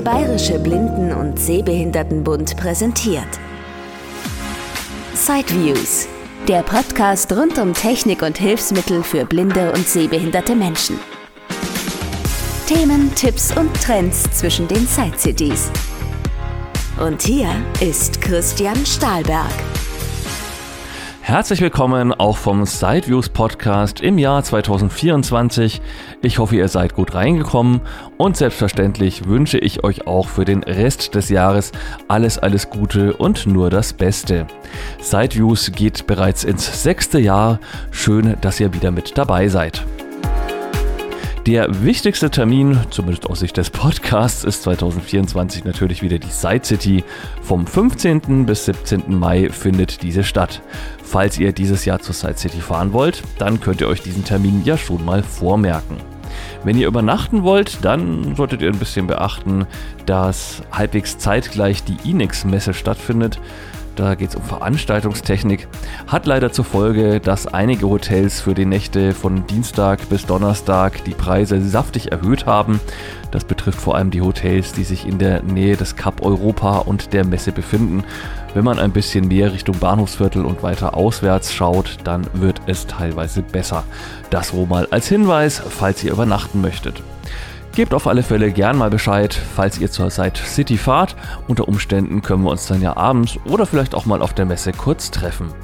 Der Bayerische Blinden- und Sehbehindertenbund präsentiert. Sideviews, der Podcast rund um Technik und Hilfsmittel für blinde und sehbehinderte Menschen. Themen, Tipps und Trends zwischen den Side Cities. Und hier ist Christian Stahlberg. Herzlich willkommen auch vom Sideviews Podcast im Jahr 2024. Ich hoffe, ihr seid gut reingekommen und selbstverständlich wünsche ich euch auch für den Rest des Jahres alles, alles Gute und nur das Beste. Sideviews geht bereits ins sechste Jahr. Schön, dass ihr wieder mit dabei seid. Der wichtigste Termin, zumindest aus Sicht des Podcasts, ist 2024 natürlich wieder die Side City. Vom 15. bis 17. Mai findet diese statt. Falls ihr dieses Jahr zur Side City fahren wollt, dann könnt ihr euch diesen Termin ja schon mal vormerken. Wenn ihr übernachten wollt, dann solltet ihr ein bisschen beachten, dass halbwegs zeitgleich die Inex-Messe stattfindet. Da geht es um Veranstaltungstechnik. Hat leider zur Folge, dass einige Hotels für die Nächte von Dienstag bis Donnerstag die Preise saftig erhöht haben. Das betrifft vor allem die Hotels, die sich in der Nähe des Cup Europa und der Messe befinden. Wenn man ein bisschen mehr Richtung Bahnhofsviertel und weiter auswärts schaut, dann wird es teilweise besser. Das wohl mal als Hinweis, falls ihr übernachten möchtet. Gebt auf alle Fälle gern mal Bescheid, falls ihr zur Side City fahrt. Unter Umständen können wir uns dann ja abends oder vielleicht auch mal auf der Messe kurz treffen.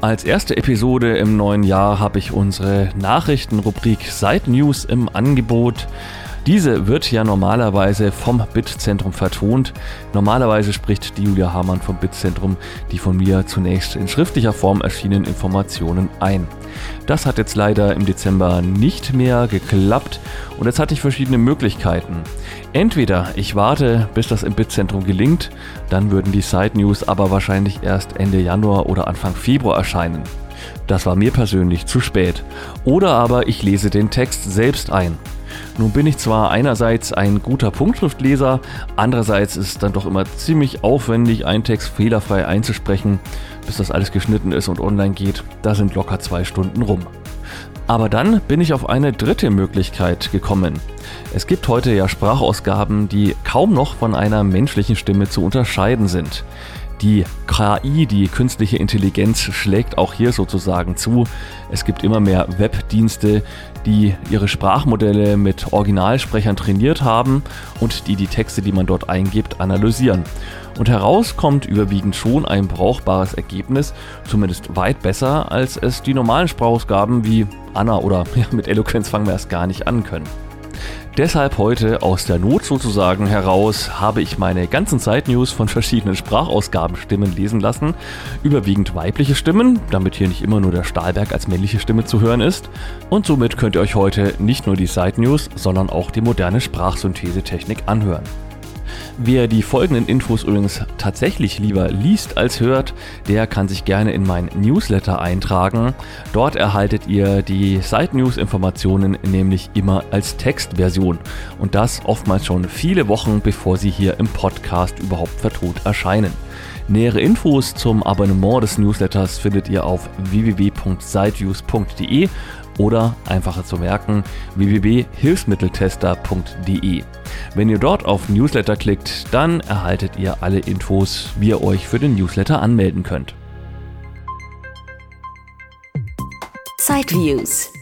Als erste Episode im neuen Jahr habe ich unsere Nachrichtenrubrik Side News im Angebot. Diese wird ja normalerweise vom BIT-Zentrum vertont. Normalerweise spricht die Julia Hamann vom BIT-Zentrum die von mir zunächst in schriftlicher Form erschienenen Informationen ein. Das hat jetzt leider im Dezember nicht mehr geklappt und jetzt hatte ich verschiedene Möglichkeiten. Entweder ich warte, bis das im BIT-Zentrum gelingt, dann würden die Side News aber wahrscheinlich erst Ende Januar oder Anfang Februar erscheinen. Das war mir persönlich zu spät. Oder aber ich lese den Text selbst ein. Nun bin ich zwar einerseits ein guter Punktschriftleser, andererseits ist es dann doch immer ziemlich aufwendig, einen Text fehlerfrei einzusprechen, bis das alles geschnitten ist und online geht. Da sind locker zwei Stunden rum. Aber dann bin ich auf eine dritte Möglichkeit gekommen. Es gibt heute ja Sprachausgaben, die kaum noch von einer menschlichen Stimme zu unterscheiden sind. Die KI, die künstliche Intelligenz, schlägt auch hier sozusagen zu. Es gibt immer mehr Webdienste, die ihre Sprachmodelle mit Originalsprechern trainiert haben und die die Texte, die man dort eingibt, analysieren. Und heraus kommt überwiegend schon ein brauchbares Ergebnis, zumindest weit besser, als es die normalen Sprachausgaben wie Anna oder ja, mit Eloquenz fangen wir erst gar nicht an können. Deshalb heute aus der Not sozusagen heraus habe ich meine ganzen Side-News von verschiedenen Sprachausgabenstimmen lesen lassen. Überwiegend weibliche Stimmen, damit hier nicht immer nur der Stahlberg als männliche Stimme zu hören ist. Und somit könnt ihr euch heute nicht nur die Side-News, sondern auch die moderne Sprachsynthesetechnik anhören. Wer die folgenden Infos übrigens tatsächlich lieber liest als hört, der kann sich gerne in mein Newsletter eintragen. Dort erhaltet ihr die Side News Informationen nämlich immer als Textversion und das oftmals schon viele Wochen bevor sie hier im Podcast überhaupt vertont erscheinen. Nähere Infos zum Abonnement des Newsletters findet ihr auf www.sideviews.de oder einfacher zu merken www.hilfsmitteltester.de. Wenn ihr dort auf Newsletter klickt, dann erhaltet ihr alle Infos, wie ihr euch für den Newsletter anmelden könnt. Sideviews.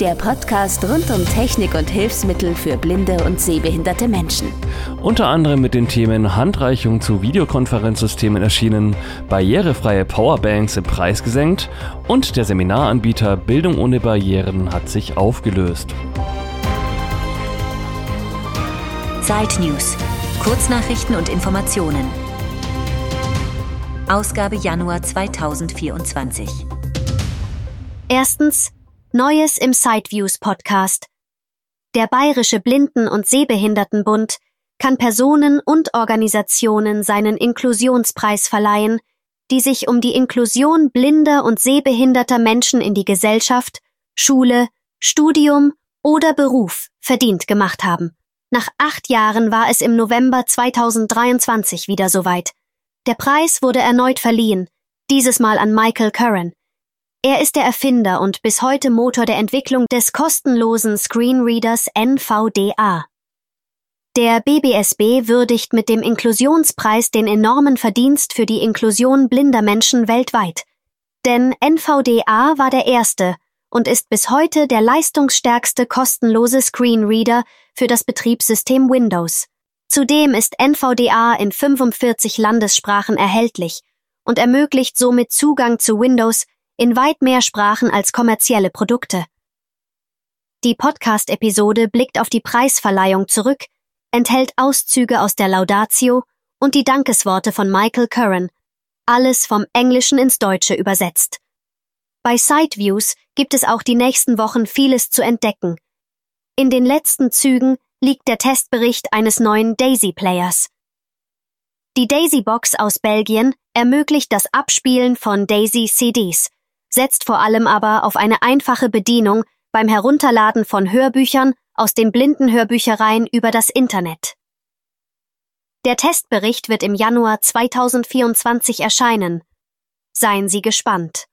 Der Podcast rund um Technik und Hilfsmittel für blinde und sehbehinderte Menschen. Unter anderem mit den Themen Handreichung zu Videokonferenzsystemen erschienen, barrierefreie Powerbanks im Preis gesenkt und der Seminaranbieter Bildung ohne Barrieren hat sich aufgelöst. Side News. Kurznachrichten und Informationen. Ausgabe Januar 2024. Erstens Neues im Sideviews Podcast. Der Bayerische Blinden- und Sehbehindertenbund kann Personen und Organisationen seinen Inklusionspreis verleihen, die sich um die Inklusion blinder und sehbehinderter Menschen in die Gesellschaft, Schule, Studium oder Beruf verdient gemacht haben. Nach acht Jahren war es im November 2023 wieder soweit. Der Preis wurde erneut verliehen, dieses Mal an Michael Curran. Er ist der Erfinder und bis heute Motor der Entwicklung des kostenlosen Screenreaders NVDA. Der BBSB würdigt mit dem Inklusionspreis den enormen Verdienst für die Inklusion blinder Menschen weltweit. Denn NVDA war der erste und ist bis heute der leistungsstärkste kostenlose Screenreader für das Betriebssystem Windows. Zudem ist NVDA in 45 Landessprachen erhältlich und ermöglicht somit Zugang zu Windows in weit mehr Sprachen als kommerzielle Produkte. Die Podcast-Episode blickt auf die Preisverleihung zurück, enthält Auszüge aus der Laudatio und die Dankesworte von Michael Curran, alles vom Englischen ins Deutsche übersetzt. Bei Sideviews gibt es auch die nächsten Wochen vieles zu entdecken. In den letzten Zügen liegt der Testbericht eines neuen Daisy Players. Die Daisy Box aus Belgien ermöglicht das Abspielen von Daisy CDs, setzt vor allem aber auf eine einfache Bedienung beim Herunterladen von Hörbüchern aus den Blindenhörbüchereien über das Internet. Der Testbericht wird im Januar 2024 erscheinen. Seien Sie gespannt.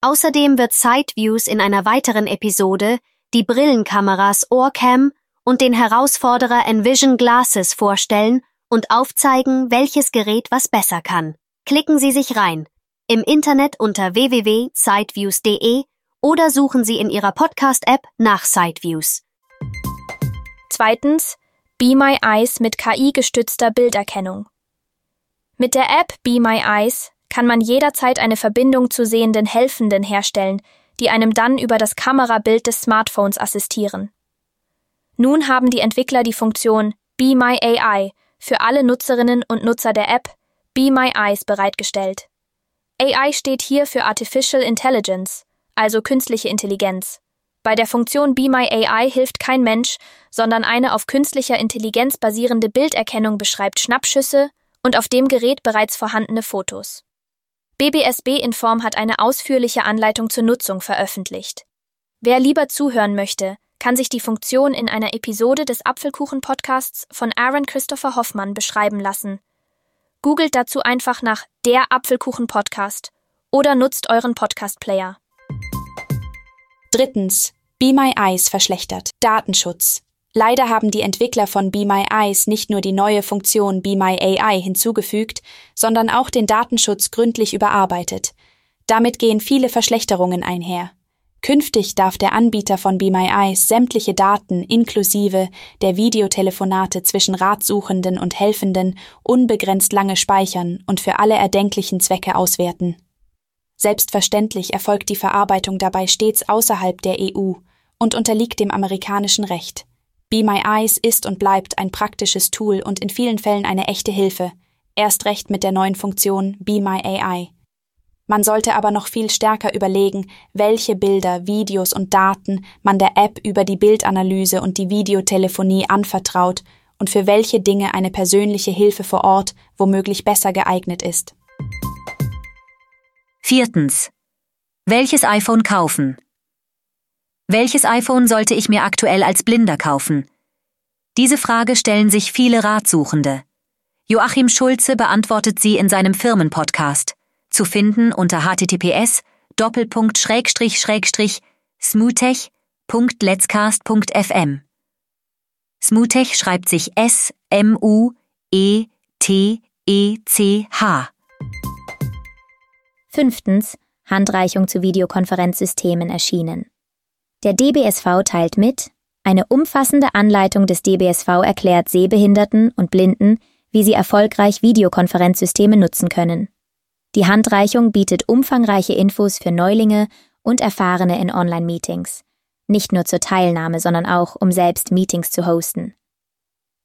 Außerdem wird Sideviews in einer weiteren Episode die Brillenkameras Orecam und den Herausforderer Envision Glasses vorstellen und aufzeigen, welches Gerät was besser kann. Klicken Sie sich rein. Im Internet unter www.sideviews.de oder suchen Sie in Ihrer Podcast-App nach Sideviews. Zweitens, Be My Eyes mit KI-gestützter Bilderkennung. Mit der App Be My Eyes kann man jederzeit eine Verbindung zu sehenden Helfenden herstellen, die einem dann über das Kamerabild des Smartphones assistieren. Nun haben die Entwickler die Funktion Be My AI für alle Nutzerinnen und Nutzer der App Be My Eyes bereitgestellt. AI steht hier für Artificial Intelligence, also künstliche Intelligenz. Bei der Funktion Be My AI hilft kein Mensch, sondern eine auf künstlicher Intelligenz basierende Bilderkennung beschreibt Schnappschüsse und auf dem Gerät bereits vorhandene Fotos. BBSB Inform hat eine ausführliche Anleitung zur Nutzung veröffentlicht. Wer lieber zuhören möchte, kann sich die Funktion in einer Episode des Apfelkuchen-Podcasts von Aaron Christopher Hoffmann beschreiben lassen. Googelt dazu einfach nach der Apfelkuchen-Podcast oder nutzt euren Podcast-Player. Drittens. Be My Eyes verschlechtert. Datenschutz. Leider haben die Entwickler von Be My Eyes nicht nur die neue Funktion Be My AI hinzugefügt, sondern auch den Datenschutz gründlich überarbeitet. Damit gehen viele Verschlechterungen einher. Künftig darf der Anbieter von Be My Eyes sämtliche Daten inklusive der Videotelefonate zwischen Ratsuchenden und Helfenden unbegrenzt lange speichern und für alle erdenklichen Zwecke auswerten. Selbstverständlich erfolgt die Verarbeitung dabei stets außerhalb der EU und unterliegt dem amerikanischen Recht. Be My Eyes ist und bleibt ein praktisches Tool und in vielen Fällen eine echte Hilfe, erst recht mit der neuen Funktion Be My AI. Man sollte aber noch viel stärker überlegen, welche Bilder, Videos und Daten man der App über die Bildanalyse und die Videotelefonie anvertraut und für welche Dinge eine persönliche Hilfe vor Ort womöglich besser geeignet ist. Viertens. Welches iPhone kaufen? Welches iPhone sollte ich mir aktuell als Blinder kaufen? Diese Frage stellen sich viele Ratsuchende. Joachim Schulze beantwortet sie in seinem Firmenpodcast, zu finden unter https smoothech.letscast.fm. Smoothech schreibt sich S M U E T E C H. Fünftens Handreichung zu Videokonferenzsystemen erschienen. Der DBSV teilt mit, eine umfassende Anleitung des DBSV erklärt Sehbehinderten und Blinden, wie sie erfolgreich Videokonferenzsysteme nutzen können. Die Handreichung bietet umfangreiche Infos für Neulinge und Erfahrene in Online-Meetings, nicht nur zur Teilnahme, sondern auch, um selbst Meetings zu hosten.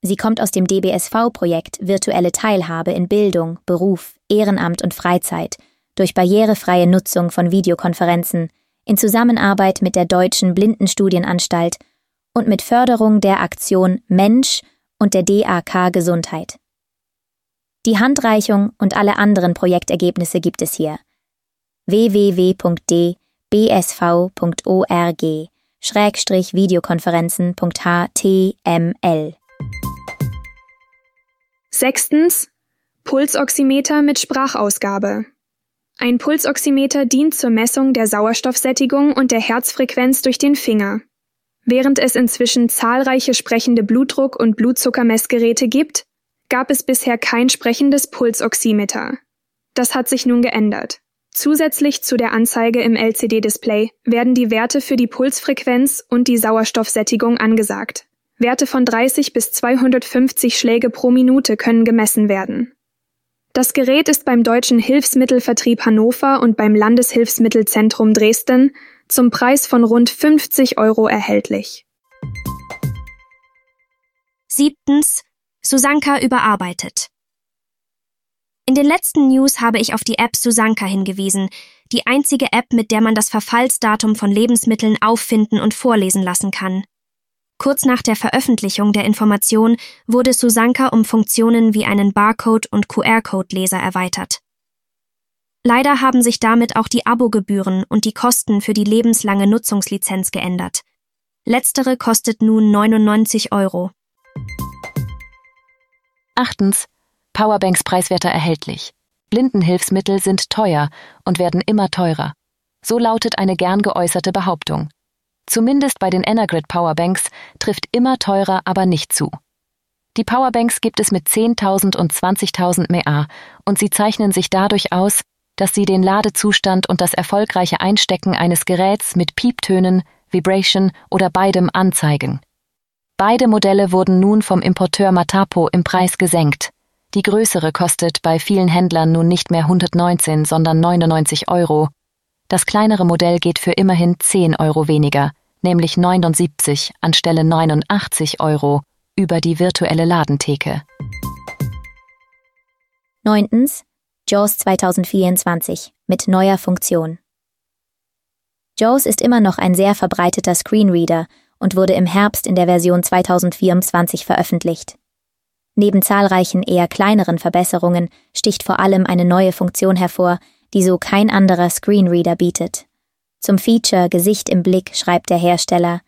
Sie kommt aus dem DBSV-Projekt Virtuelle Teilhabe in Bildung, Beruf, Ehrenamt und Freizeit – durch barrierefreie Nutzung von Videokonferenzen in Zusammenarbeit mit der Deutschen Blindenstudienanstalt und mit Förderung der Aktion Mensch und der DAK Gesundheit. Die Handreichung und alle anderen Projektergebnisse gibt es hier. www.dbsv.org Schrägstrich Videokonferenzen.html Sechstens Pulsoximeter mit Sprachausgabe Ein Pulsoximeter dient zur Messung der Sauerstoffsättigung und der Herzfrequenz durch den Finger. Während es inzwischen zahlreiche sprechende Blutdruck- und Blutzuckermessgeräte gibt, gab es bisher kein sprechendes Pulsoximeter. Das hat sich nun geändert. Zusätzlich zu der Anzeige im LCD-Display werden die Werte für die Pulsfrequenz und die Sauerstoffsättigung angesagt. Werte von 30 bis 250 Schläge pro Minute können gemessen werden. Das Gerät ist beim Deutschen Hilfsmittelvertrieb Hannover und beim Landeshilfsmittelzentrum Dresden zum Preis von rund 50 Euro erhältlich. Siebtens. Susanka überarbeitet. In den letzten News habe ich auf die App Susanka hingewiesen, die einzige App, mit der man das Verfallsdatum von Lebensmitteln auffinden und vorlesen lassen kann. Kurz nach der Veröffentlichung der Information wurde Susanka um Funktionen wie einen Barcode- und QR-Code-Leser erweitert. Leider haben sich damit auch die Abogebühren und die Kosten für die lebenslange Nutzungslizenz geändert. Letztere kostet nun 99 Euro. Achtens. Powerbanks preiswerter erhältlich. Blindenhilfsmittel sind teuer und werden immer teurer. So lautet eine gern geäußerte Behauptung. Zumindest bei den Energrid Powerbanks trifft immer teurer aber nicht zu. Die Powerbanks gibt es mit 10.000 und 20.000 mA und sie zeichnen sich dadurch aus, dass sie den Ladezustand und das erfolgreiche Einstecken eines Geräts mit Pieptönen, Vibration oder beidem anzeigen. Beide Modelle wurden nun vom Importeur Matapo im Preis gesenkt. Die größere kostet bei vielen Händlern nun nicht mehr 119, sondern 99 Euro. Das kleinere Modell geht für immerhin 10 Euro weniger, nämlich 79 anstelle 89 Euro über die virtuelle Ladentheke. Neuntens JAWS 2024 mit neuer Funktion. JAWS ist immer noch ein sehr verbreiteter Screenreader und wurde im Herbst in der Version 2024 veröffentlicht. Neben zahlreichen eher kleineren Verbesserungen sticht vor allem eine neue Funktion hervor, die so kein anderer Screenreader bietet. Zum Feature Gesicht im Blick schreibt der Hersteller,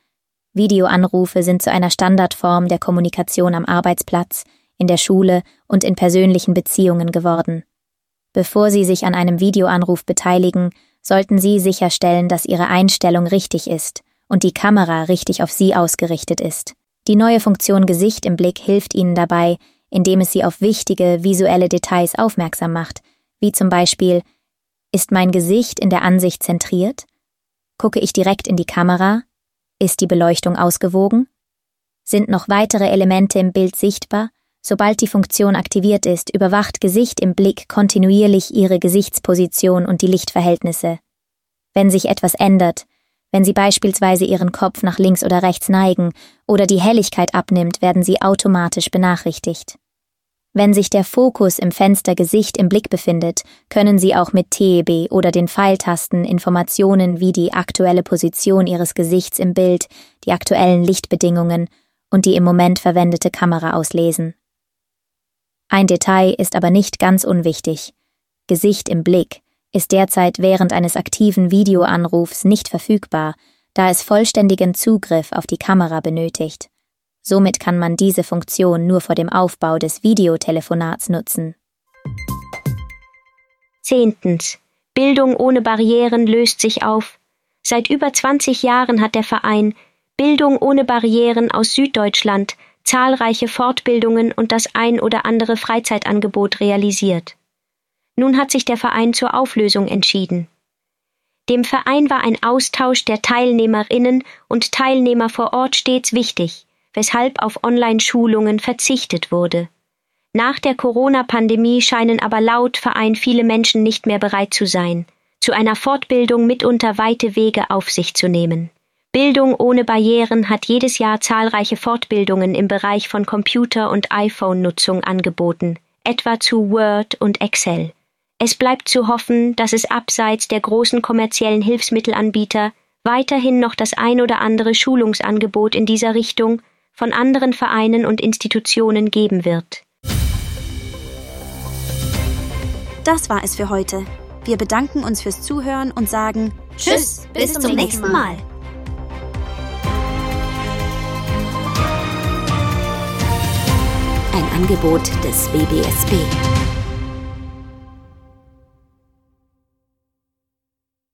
Videoanrufe sind zu einer Standardform der Kommunikation am Arbeitsplatz, in der Schule und in persönlichen Beziehungen geworden. Bevor Sie sich an einem Videoanruf beteiligen, sollten Sie sicherstellen, dass Ihre Einstellung richtig ist und die Kamera richtig auf Sie ausgerichtet ist. Die neue Funktion Gesicht im Blick hilft Ihnen dabei, indem es Sie auf wichtige visuelle Details aufmerksam macht, wie zum Beispiel Ist mein Gesicht in der Ansicht zentriert? Gucke ich direkt in die Kamera? Ist die Beleuchtung ausgewogen? Sind noch weitere Elemente im Bild sichtbar? Sobald die Funktion aktiviert ist, überwacht Gesicht im Blick kontinuierlich Ihre Gesichtsposition und die Lichtverhältnisse. Wenn sich etwas ändert, wenn Sie beispielsweise Ihren Kopf nach links oder rechts neigen oder die Helligkeit abnimmt, werden Sie automatisch benachrichtigt. Wenn sich der Fokus im Fenster Gesicht im Blick befindet, können Sie auch mit TEB oder den Pfeiltasten Informationen wie die aktuelle Position Ihres Gesichts im Bild, die aktuellen Lichtbedingungen und die im Moment verwendete Kamera auslesen. Ein Detail ist aber nicht ganz unwichtig. Gesicht im Blick ist derzeit während eines aktiven Videoanrufs nicht verfügbar, da es vollständigen Zugriff auf die Kamera benötigt. Somit kann man diese Funktion nur vor dem Aufbau des Videotelefonats nutzen. Zehntens. Bildung ohne Barrieren löst sich auf. Seit über 20 Jahren hat der Verein Bildung ohne Barrieren aus Süddeutschland zahlreiche Fortbildungen und das ein oder andere Freizeitangebot realisiert. Nun hat sich der Verein zur Auflösung entschieden. Dem Verein war ein Austausch der Teilnehmerinnen und Teilnehmer vor Ort stets wichtig, weshalb auf Online-Schulungen verzichtet wurde. Nach der Corona-Pandemie scheinen aber laut Verein viele Menschen nicht mehr bereit zu sein, zu einer Fortbildung mitunter weite Wege auf sich zu nehmen. Bildung ohne Barrieren hat jedes Jahr zahlreiche Fortbildungen im Bereich von Computer- und iPhone-Nutzung angeboten, etwa zu Word und Excel. Es bleibt zu hoffen, dass es abseits der großen kommerziellen Hilfsmittelanbieter weiterhin noch das ein oder andere Schulungsangebot in dieser Richtung von anderen Vereinen und Institutionen geben wird. Das war es für heute. Wir bedanken uns fürs Zuhören und sagen Tschüss, bis, bis zum nächsten Mal. Ein Angebot des WBSB.